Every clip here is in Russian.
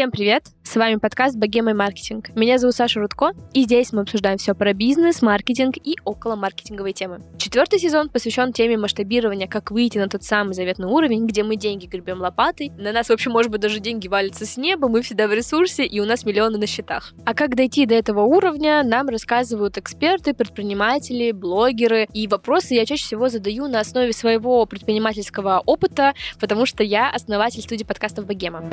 Всем привет! С вами подкаст «Богема и маркетинг». Меня зовут Саша Рудко, и здесь мы обсуждаем все про бизнес, маркетинг и около маркетинговые темы. Четвертый сезон посвящен теме масштабирования, как выйти на тот самый заветный уровень, где мы деньги гребем лопатой, на нас вообще, может быть, даже деньги валятся с неба, мы всегда в ресурсе, и у нас миллионы на счетах. А как дойти до этого уровня, нам рассказывают эксперты, предприниматели, блогеры, и вопросы я чаще всего задаю на основе своего предпринимательского опыта, потому что я основатель студии подкастов «Богема».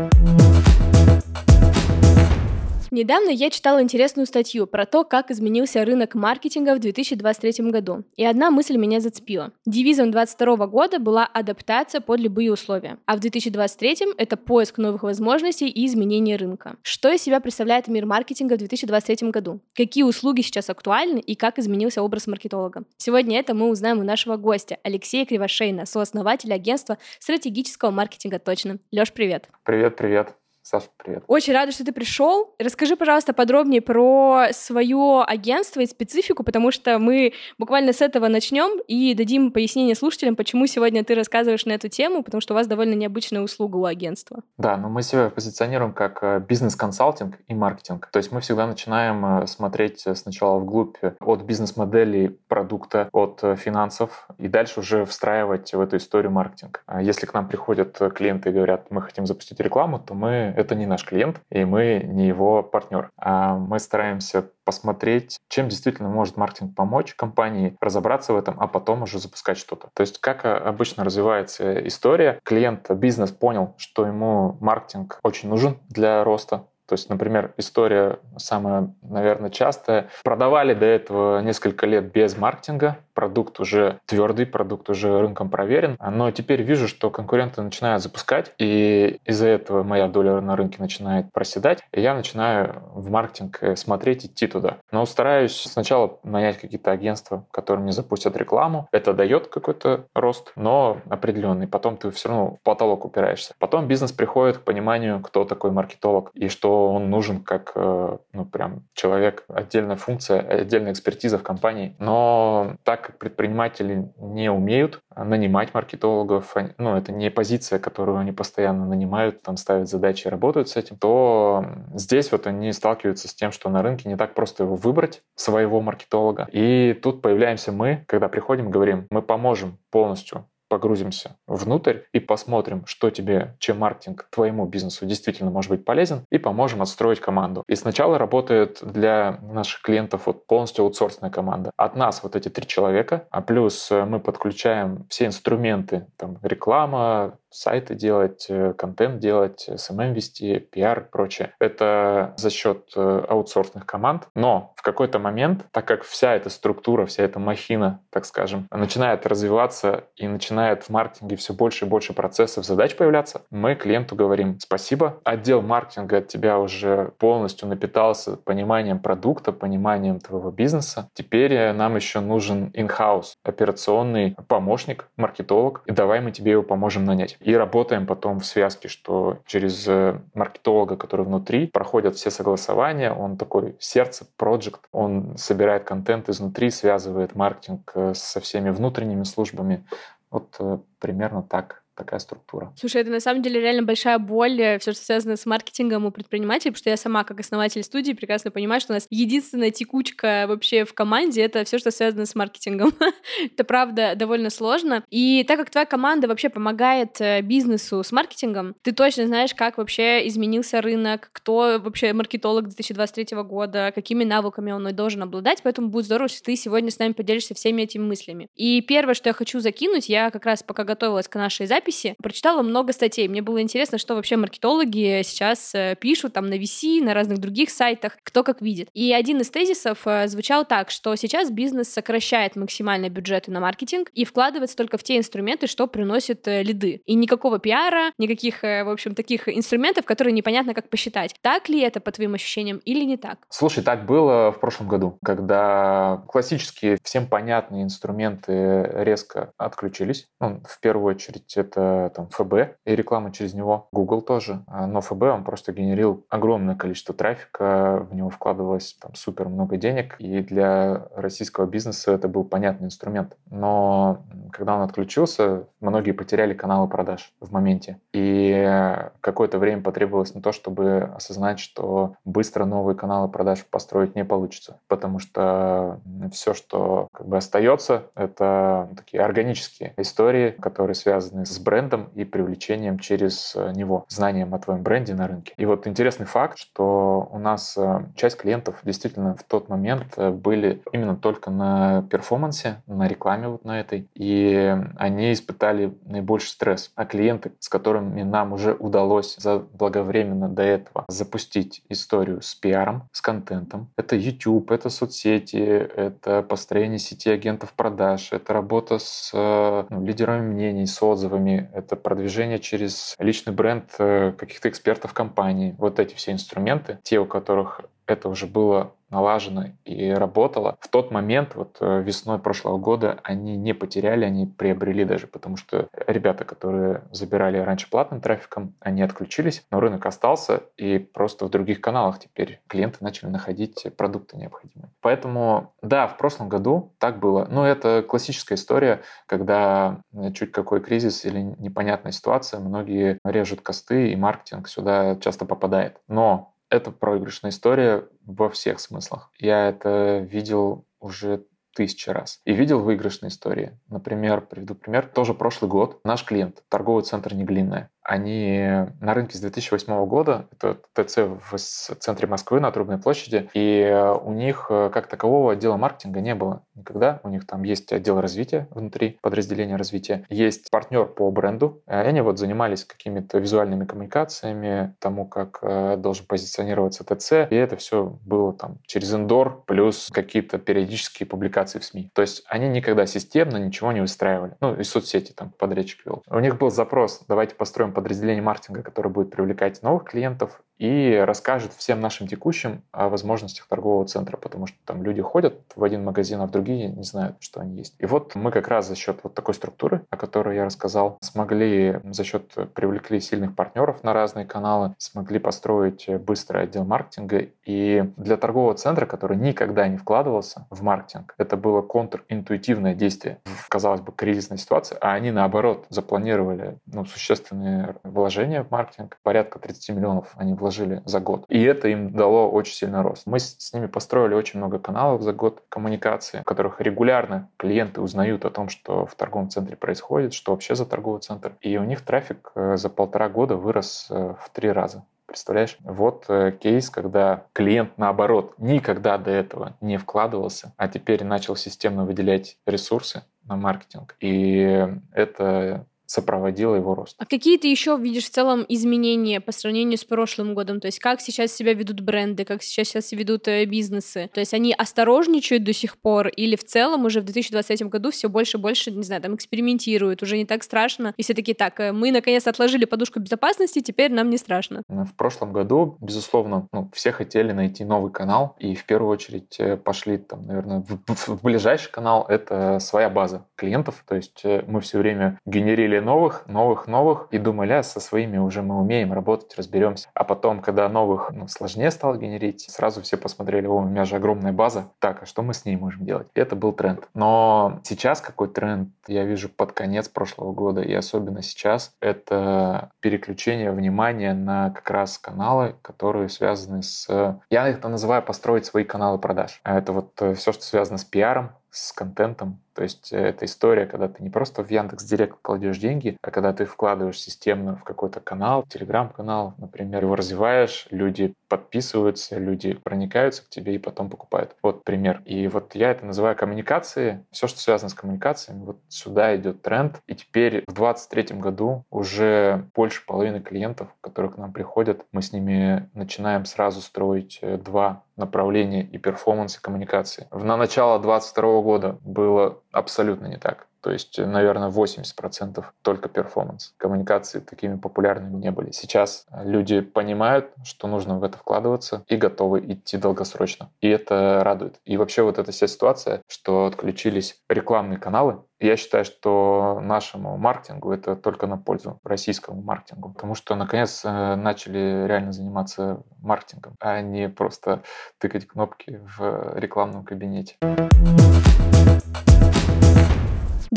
Недавно я читала интересную статью про то, как изменился рынок маркетинга в 2023 году. И одна мысль меня зацепила. Девизом 2022 года была адаптация под любые условия. А в 2023 это поиск новых возможностей и изменение рынка. Что из себя представляет мир маркетинга в 2023 году? Какие услуги сейчас актуальны и как изменился образ маркетолога? Сегодня это мы узнаем у нашего гостя Алексея Кривошейна, сооснователя агентства стратегического маркетинга «Точно». Леш, привет. Привет, привет. Саша, привет. Очень рада, что ты пришел. Расскажи, пожалуйста, подробнее про свое агентство и специфику, потому что мы буквально с этого начнем и дадим пояснение слушателям, почему сегодня ты рассказываешь на эту тему, потому что у вас довольно необычная услуга у агентства. Да, но мы себя позиционируем как э, бизнес-консалтинг и маркетинг. То есть мы всегда начинаем э, смотреть э, сначала вглубь от бизнес-модели продукта, от финансов, и дальше уже встраивать в эту историю маркетинг. А если к нам приходят клиенты и говорят, мы хотим запустить рекламу, то мы это не наш клиент, и мы не его партнер. А мы стараемся посмотреть, чем действительно может маркетинг помочь компании, разобраться в этом, а потом уже запускать что-то. То есть как обычно развивается история, клиент, бизнес понял, что ему маркетинг очень нужен для роста, то есть, например, история самая, наверное, частая. Продавали до этого несколько лет без маркетинга, продукт уже твердый, продукт уже рынком проверен, но теперь вижу, что конкуренты начинают запускать, и из-за этого моя доля на рынке начинает проседать, и я начинаю в маркетинг э, смотреть, идти туда. Но стараюсь сначала нанять какие-то агентства, которые мне запустят рекламу. Это дает какой-то рост, но определенный. Потом ты все равно в потолок упираешься. Потом бизнес приходит к пониманию, кто такой маркетолог, и что он нужен как, э, ну, прям человек, отдельная функция, отдельная экспертиза в компании. Но так как предприниматели не умеют нанимать маркетологов, ну, это не позиция, которую они постоянно нанимают, там ставят задачи работают с этим, то здесь вот они сталкиваются с тем, что на рынке не так просто его выбрать, своего маркетолога. И тут появляемся мы, когда приходим, говорим, мы поможем полностью погрузимся внутрь и посмотрим, что тебе, чем маркетинг твоему бизнесу действительно может быть полезен, и поможем отстроить команду. И сначала работает для наших клиентов вот полностью аутсорсная команда. От нас вот эти три человека, а плюс э, мы подключаем все инструменты, там реклама, сайты делать, э, контент делать, SMM вести, пиар и прочее. Это за счет э, аутсорсных команд. Но в какой-то момент, так как вся эта структура, вся эта махина, так скажем, начинает развиваться и начинает в маркетинге все больше и больше процессов, задач появляться, мы клиенту говорим спасибо. Отдел маркетинга от тебя уже полностью напитался пониманием продукта, пониманием твоего бизнеса. Теперь э, нам еще нужен in-house операционный помощник, маркетолог, и давай мы тебе его поможем нанять. И работаем потом в связке, что через э, маркетолога, который внутри, проходят все согласования, он такой сердце, проект, он собирает контент изнутри, связывает маркетинг э, со всеми внутренними службами. Вот э, примерно так такая структура. Слушай, это на самом деле реально большая боль, э, все, что связано с маркетингом у предпринимателей, потому что я сама, как основатель студии, прекрасно понимаю, что у нас единственная текучка вообще в команде — это все, что связано с маркетингом. это, правда, довольно сложно. И так как твоя команда вообще помогает э, бизнесу с маркетингом, ты точно знаешь, как вообще изменился рынок, кто вообще маркетолог 2023 года, какими навыками он должен обладать, поэтому будет здорово, если ты сегодня с нами поделишься всеми этими мыслями. И первое, что я хочу закинуть, я как раз пока готовилась к нашей записи, записи прочитала много статей. Мне было интересно, что вообще маркетологи сейчас э, пишут там на VC, на разных других сайтах, кто как видит. И один из тезисов э, звучал так, что сейчас бизнес сокращает максимально бюджеты на маркетинг и вкладывается только в те инструменты, что приносят э, лиды. И никакого пиара, никаких, в общем, таких инструментов, которые непонятно как посчитать. Так ли это, по твоим ощущениям, или не так? Слушай, так было в прошлом году, когда классические, всем понятные инструменты резко отключились. Ну, в первую очередь, это это там ФБ и реклама через него, Google тоже. А, но ФБ он просто генерил огромное количество трафика, в него вкладывалось там супер много денег, и для российского бизнеса это был понятный инструмент. Но когда он отключился, многие потеряли каналы продаж в моменте. И какое-то время потребовалось на то, чтобы осознать, что быстро новые каналы продаж построить не получится, потому что все, что как бы остается, это такие органические истории, которые связаны с брендом и привлечением через него, знанием о твоем бренде на рынке. И вот интересный факт, что у нас э, часть клиентов действительно в тот момент э, были именно только на перформансе, на рекламе вот на этой, и они испытали наибольший стресс. А клиенты, с которыми нам уже удалось заблаговременно до этого запустить историю с пиаром, с контентом, это YouTube, это соцсети, это построение сети агентов продаж, это работа с э, ну, лидерами мнений, с отзывами, это продвижение через личный бренд э, каких-то экспертов компании. Вот эти все инструменты, те, у которых это уже было налажено и работало. В тот момент, вот э, весной прошлого года, они не потеряли, они приобрели даже, потому что ребята, которые забирали раньше платным трафиком, они отключились, но рынок остался, и просто в других каналах теперь клиенты начали находить продукты необходимые. Поэтому, да, в прошлом году так было. Но это классическая история, когда чуть какой кризис или непонятная ситуация, многие режут косты, и маркетинг сюда часто попадает. Но это проигрышная история во всех смыслах. Я это видел уже тысячи раз. И видел выигрышные истории. Например, приведу пример. Тоже прошлый год. Наш клиент, торговый центр Неглинная, они на рынке с 2008 года, это ТЦ в центре Москвы на Трубной площади, и у них э, как такового отдела маркетинга не было никогда. У них там есть отдел развития внутри, подразделения развития, есть партнер по бренду, и они вот занимались какими-то визуальными коммуникациями, тому, как э, должен позиционироваться ТЦ, и это все было там через индор плюс какие-то периодические публикации в СМИ. То есть они никогда системно ничего не выстраивали. Ну, и соцсети там подрядчик вел. У них был запрос, давайте построим подразделение маркетинга, которое будет привлекать новых клиентов и расскажет всем нашим текущим о возможностях торгового центра, потому что там люди ходят в один магазин, а в другие не знают, что они есть. И вот мы как раз за счет вот такой структуры, о которой я рассказал, смогли за счет привлекли сильных партнеров на разные каналы, смогли построить быстрый отдел маркетинга. И для торгового центра, который никогда не вкладывался в маркетинг, это было контринтуитивное действие в, казалось бы, кризисной ситуации, а они, наоборот, запланировали ну, существенные вложения в маркетинг. Порядка 30 миллионов они вложили за год. И это им дало очень сильный рост. Мы с ними построили очень много каналов за год коммуникации, в которых регулярно клиенты узнают о том, что в торговом центре происходит, что вообще за торговый центр. И у них трафик э, за полтора года вырос э, в три раза. Представляешь? Вот э, кейс, когда клиент, наоборот, никогда до этого не вкладывался, а теперь начал системно выделять ресурсы на маркетинг. И это сопроводила его рост. А какие ты еще видишь в целом изменения по сравнению с прошлым годом? То есть как сейчас себя ведут бренды, как сейчас, сейчас ведут э, бизнесы? То есть они осторожничают до сих пор или в целом уже в 2023 году все больше и больше, не знаю, там экспериментируют, уже не так страшно, и все таки так, э, мы наконец отложили подушку безопасности, теперь нам не страшно. В прошлом году, безусловно, ну, все хотели найти новый канал, и в первую очередь э, пошли там, наверное, в, в, в ближайший канал, это своя база клиентов, то есть мы все время генерили хотели новых, новых, новых, и думали, а со своими уже мы умеем работать, разберемся. А потом, когда новых ну, сложнее стало генерить, сразу все посмотрели, о, у меня же огромная база, так, а что мы с ней можем делать? Это был тренд. Но сейчас какой тренд я вижу под конец прошлого года, и особенно сейчас, это переключение внимания на как раз каналы, которые связаны с... Я их называю построить свои каналы продаж. А это вот э, все, что связано с пиаром, с контентом. То есть э, это история, когда ты не просто в Яндекс Директ кладешь деньги, а когда ты вкладываешь системно в какой-то канал, телеграм-канал, например, его развиваешь, люди подписываются, люди проникаются к тебе и потом покупают. Вот пример. И вот я это называю коммуникации. Все, что связано с коммуникациями, вот сюда идет тренд. И теперь в 2023 году уже больше половины клиентов, которые к нам приходят, мы с ними начинаем сразу строить э, два направления и перформанс, и коммуникации. На начало 2022 года было абсолютно не так. То есть, наверное, 80% только перформанс. Коммуникации такими популярными не были. Сейчас люди понимают, что нужно в это вкладываться и готовы идти долгосрочно. И это радует. И вообще вот эта вся ситуация, что отключились рекламные каналы, я считаю, что нашему маркетингу это только на пользу российскому маркетингу, потому что наконец э, начали реально заниматься маркетингом, а не просто тыкать кнопки в рекламном кабинете.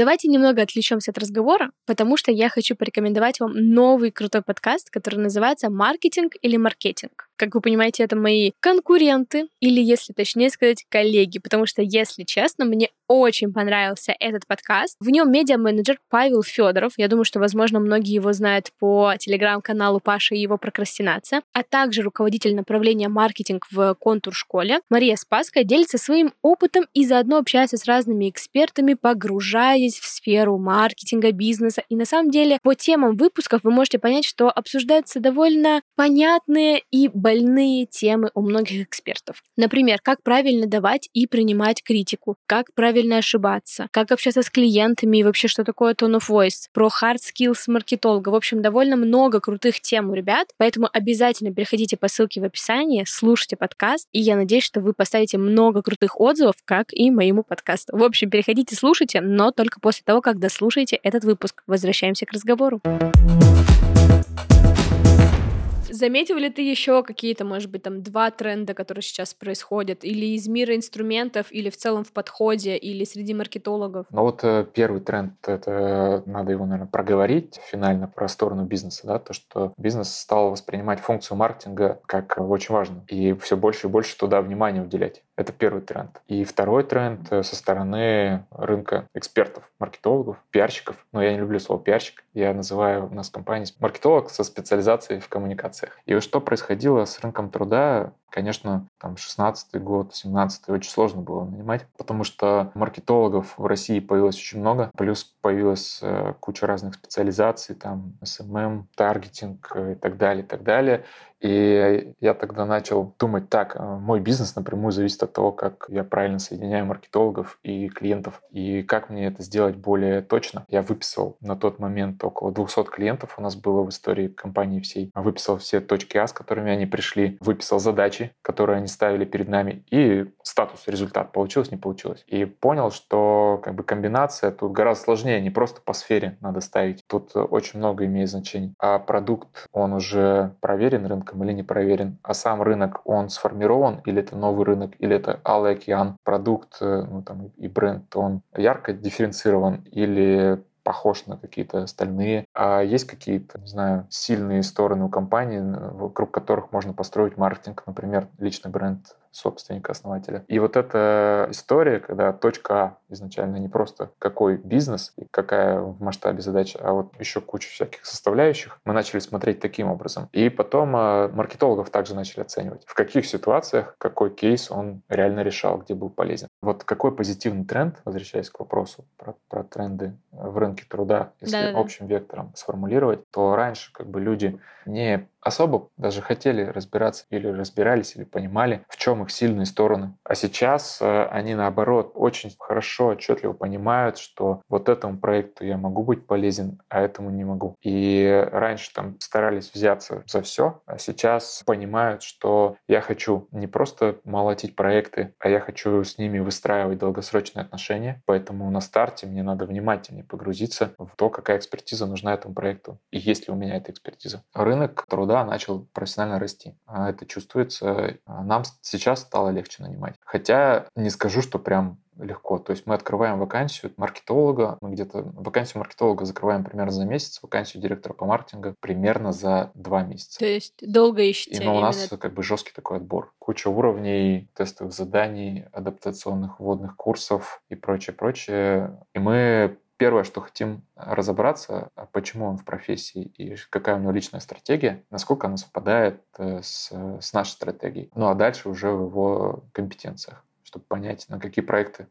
Давайте немного отвлечемся от разговора, потому что я хочу порекомендовать вам новый крутой подкаст, который называется «Маркетинг или маркетинг». Как вы понимаете, это мои конкуренты, или, если точнее сказать, коллеги, потому что, если честно, мне очень понравился этот подкаст. В нем медиа-менеджер Павел Федоров. Я думаю, что, возможно, многие его знают по телеграм-каналу Паша и его прокрастинация, а также руководитель направления маркетинг в контур школе Мария Спаска делится своим опытом и заодно общается с разными экспертами, погружаясь в сферу маркетинга, бизнеса. И на самом деле по темам выпусков вы можете понять, что обсуждаются довольно понятные и больные темы у многих экспертов. Например, как правильно давать и принимать критику, как правильно ошибаться, как общаться с клиентами и вообще, что такое tone of voice, про hard skills маркетолога. В общем, довольно много крутых тем у ребят, поэтому обязательно переходите по ссылке в описании, слушайте подкаст, и я надеюсь, что вы поставите много крутых отзывов, как и моему подкасту. В общем, переходите, слушайте, но только после того, как дослушаете этот выпуск. Возвращаемся к разговору. Заметил ли ты еще какие-то, может быть, там два тренда, которые сейчас происходят, или из мира инструментов, или в целом в подходе, или среди маркетологов? Ну вот э, первый тренд, это надо его, наверное, проговорить финально про сторону бизнеса, да, то, что бизнес стал воспринимать функцию маркетинга как очень важно, и все больше и больше туда внимания уделять. Это первый тренд. И второй тренд э, со стороны рынка экспертов, маркетологов, пиарщиков. Но я не люблю слово пиарщик. Я называю у нас компанию маркетолог со специализацией в коммуникациях. И что происходило с рынком труда Конечно, там 16 год, 17 очень сложно было нанимать, потому что маркетологов в России появилось очень много, плюс появилась э, куча разных специализаций, там SMM, таргетинг э, и так далее, и так далее. И я тогда начал думать, так, э, мой бизнес напрямую зависит от того, как я правильно соединяю маркетологов и клиентов, и как мне это сделать более точно. Я выписал на тот момент около 200 клиентов у нас было в истории компании всей. Выписал все точки А, с которыми они пришли, выписал задачи, которые они ставили перед нами, и статус, результат, получилось, не получилось. И понял, что как бы комбинация тут гораздо сложнее, не просто по сфере надо ставить. Тут очень много имеет значений. А продукт, он уже проверен рынком, рынком или не проверен, а сам рынок, он сформирован, или это новый рынок, или это алый океан, продукт э, ну, там, и бренд, он ярко дифференцирован, или похож на какие-то остальные. А есть какие-то, не знаю, сильные стороны у компании, вокруг которых можно построить маркетинг, например, личный бренд собственника, основателя. И вот эта история, когда точка А изначально не просто какой бизнес и какая в масштабе задача, а вот еще куча всяких составляющих, мы начали смотреть таким образом. И потом э, маркетологов также начали оценивать, в каких ситуациях какой кейс он реально решал, где был полезен. Вот какой позитивный тренд, возвращаясь к вопросу про, про тренды в рынке труда, если да, да, общим вектором сформулировать, то раньше как бы люди не особо даже хотели разбираться или разбирались, или понимали, в чем их сильные стороны. А сейчас э, они, наоборот, очень хорошо, отчетливо понимают, что вот этому проекту я могу быть полезен, а этому не могу. И раньше там старались взяться за все, а сейчас понимают, что я хочу не просто молотить проекты, а я хочу с ними выстраивать долгосрочные отношения. Поэтому на старте мне надо внимательнее погрузиться в то, какая экспертиза нужна этому проекту и есть ли у меня эта экспертиза. Рынок труда начал профессионально расти. А это чувствуется. Нам сейчас стало легче нанимать. Хотя не скажу, что прям легко. То есть мы открываем вакансию маркетолога, мы где-то вакансию маркетолога закрываем примерно за месяц, вакансию директора по маркетингу примерно за два месяца. То есть долго ищете? И но у нас как бы жесткий такой отбор. Куча уровней, тестовых заданий, адаптационных вводных курсов и прочее, прочее. И мы первое, что хотим разобраться, а почему он в профессии и какая у него личная стратегия, насколько она совпадает э, с, с нашей стратегией. Ну а дальше уже в его компетенциях, чтобы понять, на какие проекты.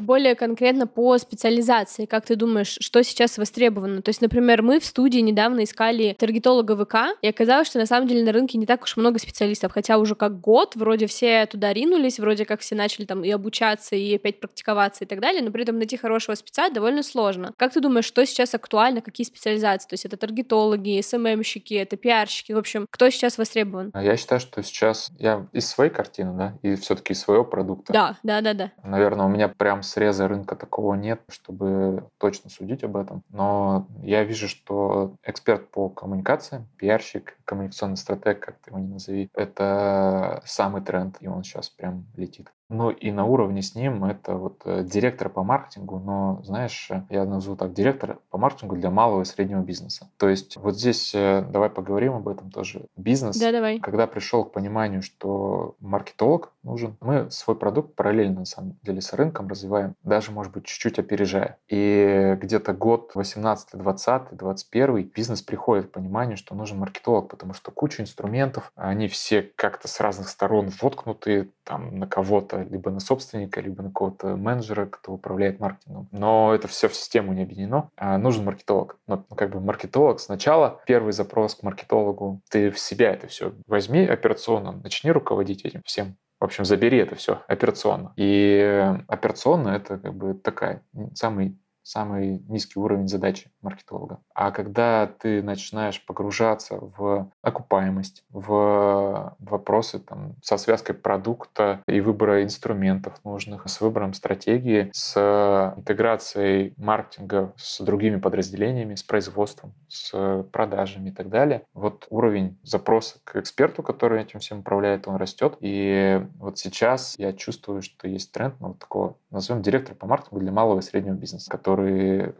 Более конкретно по специализации, как ты думаешь, что сейчас востребовано? То есть, например, мы в студии недавно искали таргетолога ВК, и оказалось, что на самом деле на рынке не так уж много специалистов, хотя уже как год вроде все туда ринулись, вроде как все начали там и обучаться, и опять практиковаться и так далее, но при этом найти хорошего спеца довольно сложно. Как ты думаешь, что сейчас актуально, какие специализации? То есть это таргетологи, СММщики, это пиарщики, в общем, кто сейчас востребован? Я считаю, что сейчас я из своей картины, да, и все-таки из своего продукта. Да, да, да, да. Наверное, у меня прям среза рынка такого нет, чтобы точно судить об этом. Но я вижу, что эксперт по коммуникациям, пиарщик, коммуникационный стратег, как ты его не назови, это самый тренд, и он сейчас прям летит. Ну и на уровне с ним это вот э, директор по маркетингу, но, знаешь, я назову так, директор по маркетингу для малого и среднего бизнеса. То есть вот здесь э, давай поговорим об этом тоже. Бизнес, да, давай. когда пришел к пониманию, что маркетолог нужен, мы свой продукт параллельно, на самом деле, с рынком развиваем, даже, может быть, чуть-чуть опережая. И где-то год 18, 20, 21 бизнес приходит к пониманию, что нужен маркетолог, потому что куча инструментов, они все как-то с разных сторон воткнуты там на кого-то, либо на собственника, либо на какого-то менеджера, кто управляет маркетингом. Но это все в систему не объединено. А нужен маркетолог. Но ну, как бы маркетолог сначала, первый запрос к маркетологу, ты в себя это все возьми операционно, начни руководить этим всем. В общем, забери это все операционно. И операционно это как бы такая самый самый низкий уровень задачи маркетолога. А когда ты начинаешь погружаться в окупаемость, в вопросы там, со связкой продукта и выбора инструментов нужных, с выбором стратегии, с интеграцией маркетинга с другими подразделениями, с производством, с продажами и так далее, вот уровень запроса к эксперту, который этим всем управляет, он растет. И вот сейчас я чувствую, что есть тренд на вот такого, назовем директора по маркетингу для малого и среднего бизнеса, который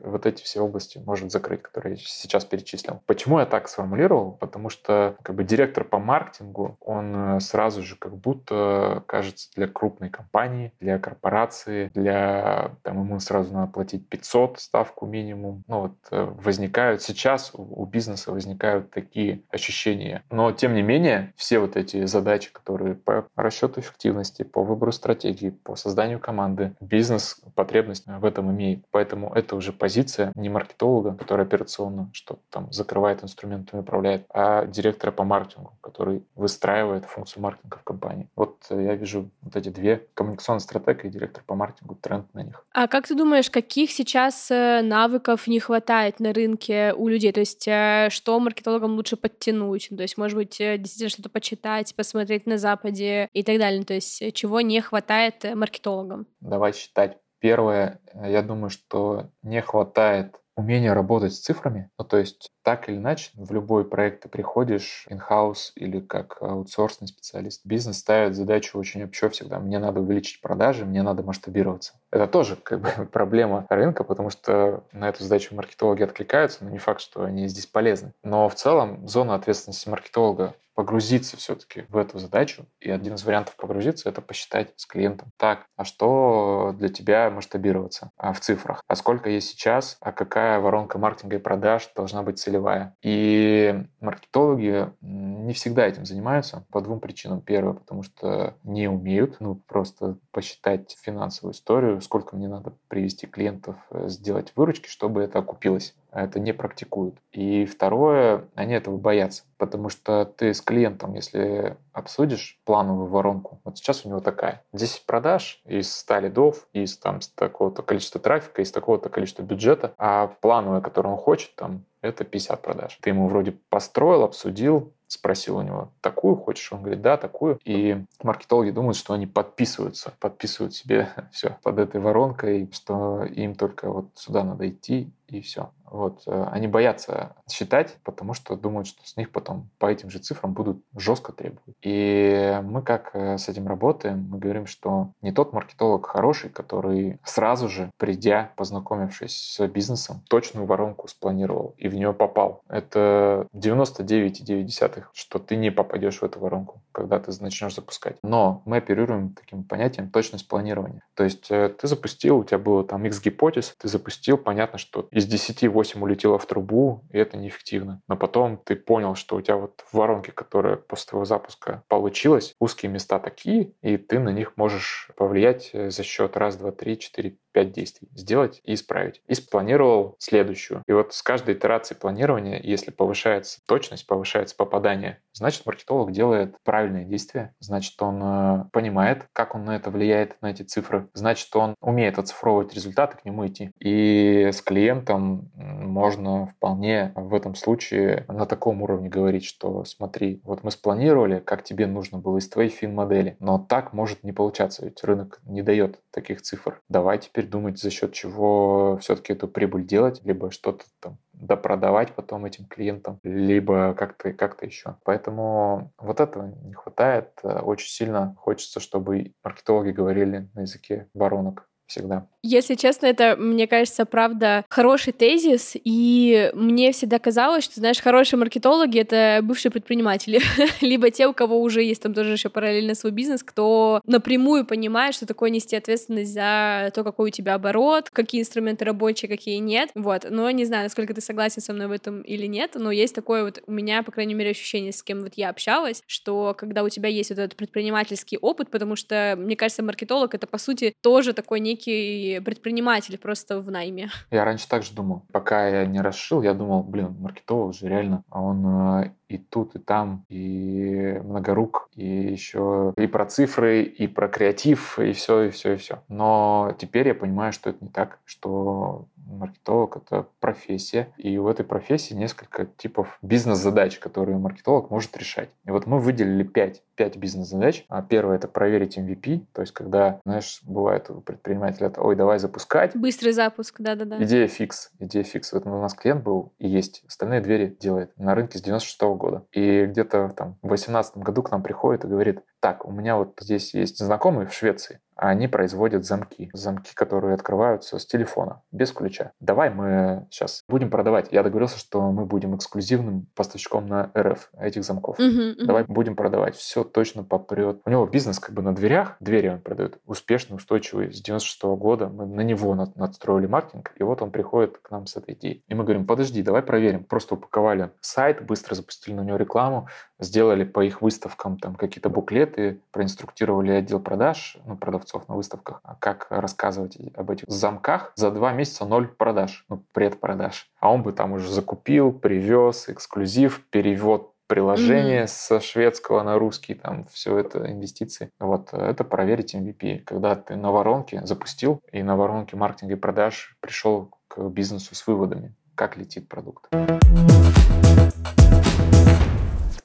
вот эти все области может закрыть, которые я сейчас перечислил. Почему я так сформулировал? Потому что как бы директор по маркетингу, он э, сразу же как будто кажется для крупной компании, для корпорации, для там ему сразу надо платить 500 ставку минимум. Ну вот э, возникают сейчас у бизнеса возникают такие ощущения. Но тем не менее все вот эти задачи, которые по расчету эффективности, по выбору стратегии, по созданию команды, бизнес потребность в этом имеет. Поэтому это уже позиция не маркетолога, который операционно что-то там закрывает инструментами, управляет, а директора по маркетингу, который выстраивает функцию маркетинга в компании. Вот э, я вижу вот эти две, коммуникационный стратег и директор по маркетингу, тренд на них. А как ты думаешь, каких сейчас э, навыков не хватает на рынке у людей? То есть э, что маркетологам лучше подтянуть? То есть, может быть, действительно что-то почитать, посмотреть на Западе и так далее. То есть чего не хватает маркетологам? Давай считать Первое, я думаю, что не хватает умения работать с цифрами. Ну, то есть так или иначе, в любой проект ты приходишь in-house или как аутсорсный специалист. Бизнес ставит задачу очень общо всегда. Мне надо увеличить продажи, мне надо масштабироваться. Это тоже как бы проблема рынка, потому что на эту задачу маркетологи откликаются, но не факт, что они здесь полезны. Но в целом зона ответственности маркетолога погрузиться все-таки в эту задачу. И один из вариантов погрузиться — это посчитать с клиентом. Так, а что для тебя масштабироваться а в цифрах? А сколько есть сейчас? А какая воронка маркетинга и продаж должна быть целевая? И маркетологи не всегда этим занимаются по двум причинам. Первое, потому что не умеют, ну, просто посчитать финансовую историю, сколько мне надо привести клиентов, э, сделать выручки, чтобы это окупилось это не практикуют. И второе, они этого боятся, потому что ты с клиентом, если обсудишь плановую воронку, вот сейчас у него такая, 10 продаж из 100 лидов, из там, такого-то количества трафика, из такого-то количества бюджета, а плановая, которую он хочет, там, это 50 продаж. Ты ему вроде построил, обсудил, спросил у него, такую хочешь? Он говорит, да, такую. И маркетологи думают, что они подписываются, подписывают себе все под этой воронкой, что им только вот сюда надо идти и все. Вот. Э, они боятся считать, потому что думают, что с них потом по этим же цифрам будут жестко требовать. И мы как э, с этим работаем, мы говорим, что не тот маркетолог хороший, который сразу же, придя, познакомившись с бизнесом, точную воронку спланировал и в нее попал. Это 99,9, что ты не попадешь в эту воронку, когда ты начнешь запускать. Но мы оперируем таким понятием точность планирования. То есть э, ты запустил, у тебя было там X гипотез, ты запустил, понятно, что из 10 8 улетело в трубу, и это неэффективно. Но потом ты понял, что у тебя вот в воронке, которая после твоего запуска получилась, узкие места такие, и ты на них можешь повлиять э, за счет раз, два, три, четыре, пять действий сделать и исправить. И спланировал следующую. И вот с каждой итерацией планирования, если повышается точность, повышается попадание, значит, маркетолог делает правильные действия, значит, он э, понимает, как он на это влияет, на эти цифры, значит, он умеет оцифровывать результаты, к нему идти. И с клиентом можно вполне в этом случае на таком уровне говорить, что смотри, вот мы спланировали, как тебе нужно было из твоей фин-модели, но так может не получаться, ведь рынок не дает таких цифр. Давай теперь думать, за счет чего все-таки эту прибыль делать, либо что-то там допродавать потом этим клиентам, либо как-то как еще. Поэтому вот этого не хватает. Очень сильно хочется, чтобы маркетологи говорили на языке воронок всегда. Если честно, это, мне кажется, правда, хороший тезис, и мне всегда казалось, что, знаешь, хорошие маркетологи — это бывшие предприниматели, либо те, у кого уже есть там тоже еще параллельно свой бизнес, кто напрямую понимает, что такое нести ответственность за то, какой у тебя оборот, какие инструменты рабочие, какие нет, вот. Но не знаю, насколько ты согласен со мной в этом или нет, но есть такое вот у меня, по крайней мере, ощущение, с кем вот я общалась, что когда у тебя есть вот этот предпринимательский опыт, потому что, мне кажется, маркетолог — это, по сути, тоже такой некий предприниматель просто в найме. Я раньше также думал. Пока я не расшил, я думал, блин, маркетолог же реально, а он э, и тут, и там, и многорук, и еще и про цифры, и про креатив, и все, и все, и все. Но теперь я понимаю, что это не так, что маркетолог — это профессия, и у этой профессии несколько типов бизнес-задач, которые маркетолог может решать. И вот мы выделили пять, пять бизнес-задач. А первое — это проверить MVP, то есть когда, знаешь, бывает у предпринимателя, это, ой, давай запускать. Быстрый запуск, да-да-да. Идея фикс, идея фикс. Вот у нас клиент был и есть, стальные двери делает на рынке с 96 -го года. И где-то там в 2018 году к нам приходит и говорит, так, у меня вот здесь есть знакомый в Швеции, они производят замки. Замки, которые открываются с телефона, без ключа. Давай мы сейчас будем продавать. Я договорился, что мы будем эксклюзивным поставщиком на РФ этих замков. Uh-huh, uh-huh. Давай будем продавать. Все точно попрет. У него бизнес как бы на дверях. Двери он продает. Успешный, устойчивый. С 96 -го года мы на него над, надстроили маркетинг. И вот он приходит к нам с этой идеей. И мы говорим, подожди, давай проверим. Просто упаковали сайт, быстро запустили на него рекламу, сделали по их выставкам там какие-то буклеты, проинструктировали отдел продаж, ну, продавцов на выставках, а как рассказывать об этих замках. За два месяца ноль продаж, ну, предпродаж. А он бы там уже закупил, привез, эксклюзив, перевод приложение mm-hmm. со шведского на русский, там все это инвестиции. Вот это проверить MVP. Когда ты на воронке запустил, и на воронке маркетинга и продаж пришел к бизнесу с выводами, как летит продукт.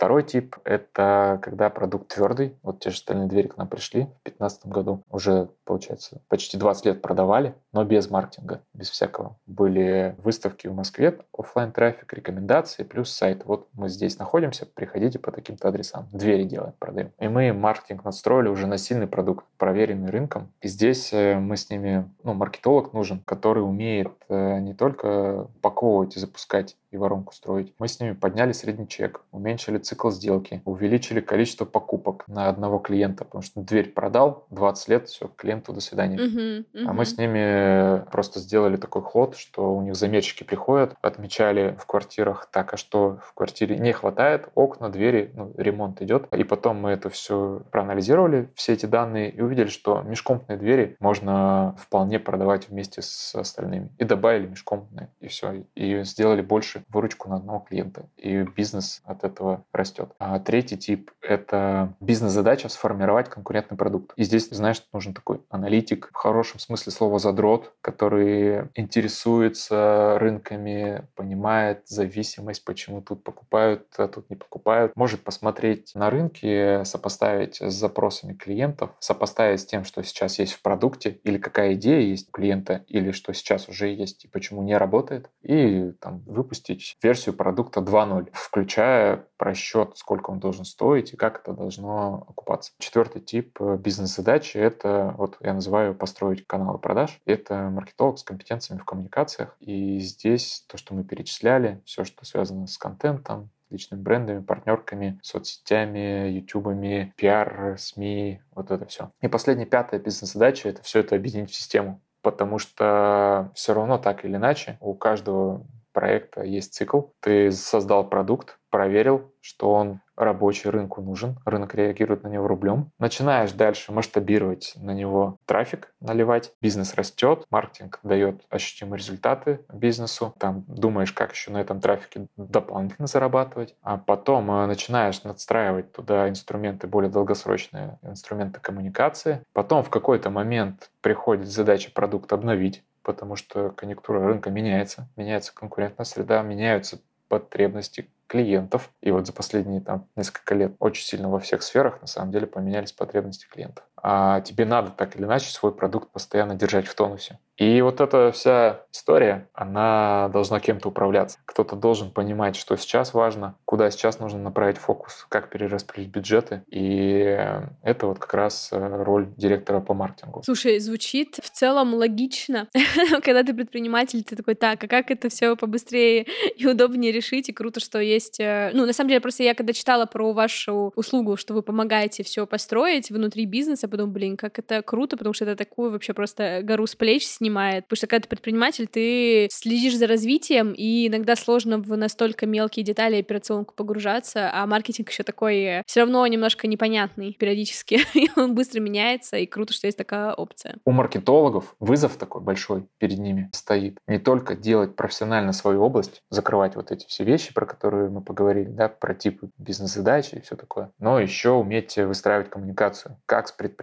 Второй тип — это когда продукт твердый. Вот те же стальные двери к нам пришли в 2015 году. Уже, получается, почти 20 лет продавали, но без маркетинга, без всякого. Были выставки в Москве, офлайн трафик рекомендации, плюс сайт. Вот мы здесь находимся, приходите по таким-то адресам. Двери делаем, продаем. И мы маркетинг настроили уже на сильный продукт, проверенный рынком. И здесь э, мы с ними, ну, маркетолог нужен, который умеет э, не только упаковывать и запускать и воронку строить. Мы с ними подняли средний чек, уменьшили цикл сделки, увеличили количество покупок на одного клиента, потому что дверь продал, 20 лет, все, клиенту до свидания. Uh-huh, uh-huh. А мы с ними просто сделали такой ход, что у них замерщики приходят, отмечали в квартирах так, а что в квартире не хватает, окна, двери, ну, ремонт идет. И потом мы это все проанализировали, все эти данные, и увидели, что межкомнатные двери можно вполне продавать вместе с остальными. И добавили межкомнатные, и все. И сделали больше выручку на одного клиента. И бизнес от этого растет. А третий тип — это бизнес-задача сформировать конкурентный продукт. И здесь, знаешь, нужен такой аналитик, в хорошем смысле слова задрот, который интересуется рынками, понимает зависимость, почему тут покупают, а тут не покупают, может посмотреть на рынке, сопоставить с запросами клиентов, сопоставить с тем, что сейчас есть в продукте, или какая идея есть у клиента, или что сейчас уже есть и почему не работает, и там выпустить версию продукта 2.0, включая просчет, сколько он должен стоить и как это должно окупаться. Четвертый тип э, бизнес-задачи — это, вот я называю, построить каналы продаж. Это маркетолог с компетенциями в коммуникациях. И здесь то, что мы перечисляли, все, что связано с контентом, личными брендами, партнерками, соцсетями, ютубами, пиар, СМИ, вот это все. И последняя, пятая бизнес-задача — это все это объединить в систему потому что все равно так или иначе у каждого проекта есть цикл. Ты создал продукт, проверил, что он рабочий, рынку нужен, рынок реагирует на него рублем. Начинаешь дальше масштабировать на него трафик, наливать, бизнес растет, маркетинг дает ощутимые результаты бизнесу, там думаешь, как еще на этом трафике дополнительно зарабатывать, а потом э, начинаешь надстраивать туда инструменты, более долгосрочные инструменты коммуникации. Потом в какой-то момент приходит задача продукт обновить, потому что конъюнктура рынка меняется, меняется конкурентная среда, меняются потребности клиентов. И вот за последние там, несколько лет очень сильно во всех сферах на самом деле поменялись потребности клиентов. А тебе надо так или иначе свой продукт постоянно держать в тонусе. И вот эта вся история, она должна кем-то управляться. Кто-то должен понимать, что сейчас важно, куда сейчас нужно направить фокус, как перераспределить бюджеты. И это вот как раз э, роль директора по маркетингу. Слушай, звучит в целом логично. Когда ты предприниматель, ты такой, так, а как это все побыстрее и удобнее решить? И круто, что есть... Э, ну, на самом деле, просто я когда читала про вашу услугу, что вы помогаете все построить внутри бизнеса, потом, блин, как это круто, потому что это такую вообще просто гору с плеч снимает. Потому что когда ты предприниматель, ты следишь за развитием, и иногда сложно в настолько мелкие детали операционку погружаться, а маркетинг еще такой все равно немножко непонятный периодически, и он быстро меняется, и круто, что есть такая опция. У маркетологов вызов такой большой перед ними стоит. Не только делать профессионально свою область, закрывать вот эти все вещи, про которые мы поговорили, да, про типы бизнес-задачи и все такое, но еще уметь выстраивать коммуникацию как с предпринимателем,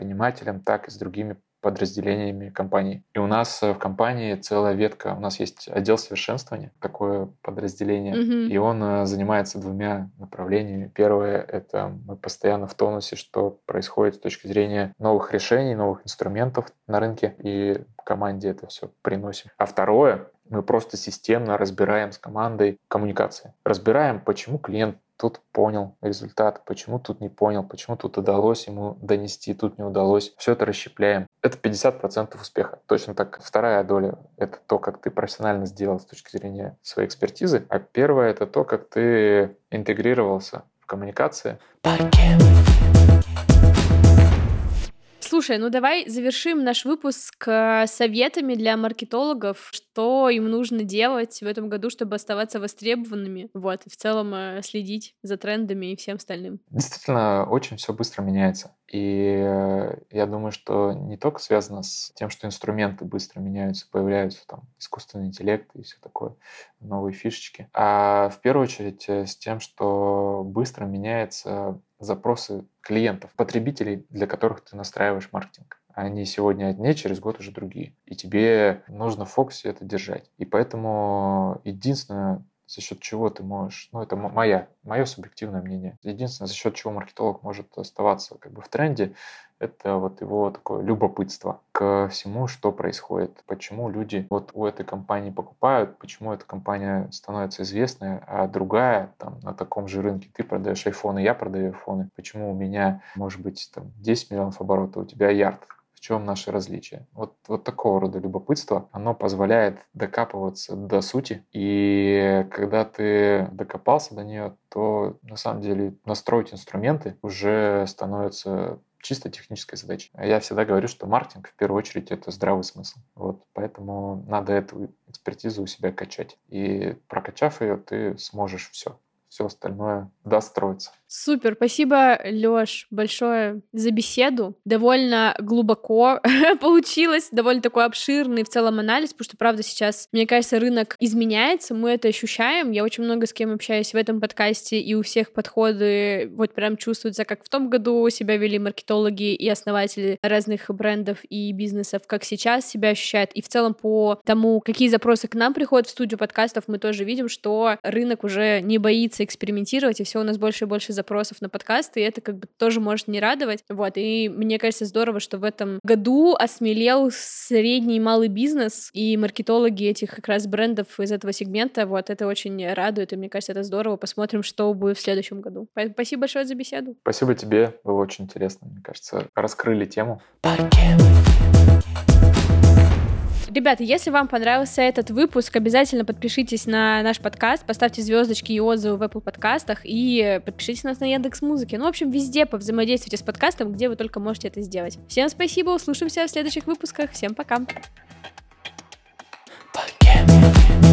так и с другими подразделениями компании. И у нас э, в компании целая ветка, у нас есть отдел совершенствования, такое подразделение, mm-hmm. и он э, занимается двумя направлениями. Первое — это мы постоянно в тонусе, что происходит с точки зрения новых решений, новых инструментов на рынке, и команде это все приносим. А второе — мы просто системно разбираем с командой коммуникации. Разбираем, почему клиент тут понял результат, почему тут не понял, почему тут удалось ему донести, тут не удалось. Все это расщепляем. Это 50% успеха. Точно так. Вторая доля — это то, как ты профессионально сделал с точки зрения своей экспертизы. А первое — это то, как ты интегрировался в коммуникации. Слушай, ну давай завершим наш выпуск э, советами для маркетологов, что им нужно делать в этом году, чтобы оставаться востребованными, вот, и в целом э, следить за трендами и всем остальным. Действительно, очень все быстро меняется. И э, я думаю, что не только связано с тем, что инструменты быстро меняются, появляются там искусственный интеллект и все такое, новые фишечки, а в первую очередь с тем, что быстро меняется запросы клиентов, потребителей, для которых ты настраиваешь маркетинг. Они сегодня одни, через год уже другие. И тебе нужно в фокусе это держать. И поэтому единственное, за счет чего ты можешь, ну это моя, мое субъективное мнение, единственное, за счет чего маркетолог может оставаться как бы в тренде, это вот его такое любопытство к всему, что происходит, почему люди вот у этой компании покупают, почему эта компания становится известной, а другая там на таком же рынке, ты продаешь айфоны, я продаю айфоны, почему у меня может быть там 10 миллионов оборотов, у тебя ярд, чем наши различия. Вот, вот такого рода любопытство, оно позволяет докапываться до сути. И когда ты докопался до нее, то на самом деле настроить инструменты уже становится чисто технической задачей. Я всегда говорю, что маркетинг в первую очередь это здравый смысл. Вот, поэтому надо эту экспертизу у себя качать. И прокачав ее, ты сможешь все все остальное достроится. Супер, спасибо, Лёш, большое за беседу. Довольно глубоко получилось, довольно такой обширный в целом анализ, потому что, правда, сейчас, мне кажется, рынок изменяется, мы это ощущаем. Я очень много с кем общаюсь в этом подкасте, и у всех подходы вот прям чувствуются, как в том году себя вели маркетологи и основатели разных брендов и бизнесов, как сейчас себя ощущают. И в целом по тому, какие запросы к нам приходят в студию подкастов, мы тоже видим, что рынок уже не боится экспериментировать, и все у нас больше и больше запросов на подкасты, и это как бы тоже может не радовать. Вот, и мне кажется здорово, что в этом году осмелел средний и малый бизнес, и маркетологи этих как раз брендов из этого сегмента, вот, это очень радует, и мне кажется, это здорово. Посмотрим, что будет в следующем году. Спасибо большое за беседу. Спасибо тебе, было очень интересно, мне кажется, раскрыли тему. Ребята, если вам понравился этот выпуск, обязательно подпишитесь на наш подкаст, поставьте звездочки и отзывы в Apple подкастах и подпишитесь нас на Яндекс Музыке. Ну, в общем, везде повзаимодействуйте с подкастом, где вы только можете это сделать. Всем спасибо, услышимся в следующих выпусках. Всем пока. Пока.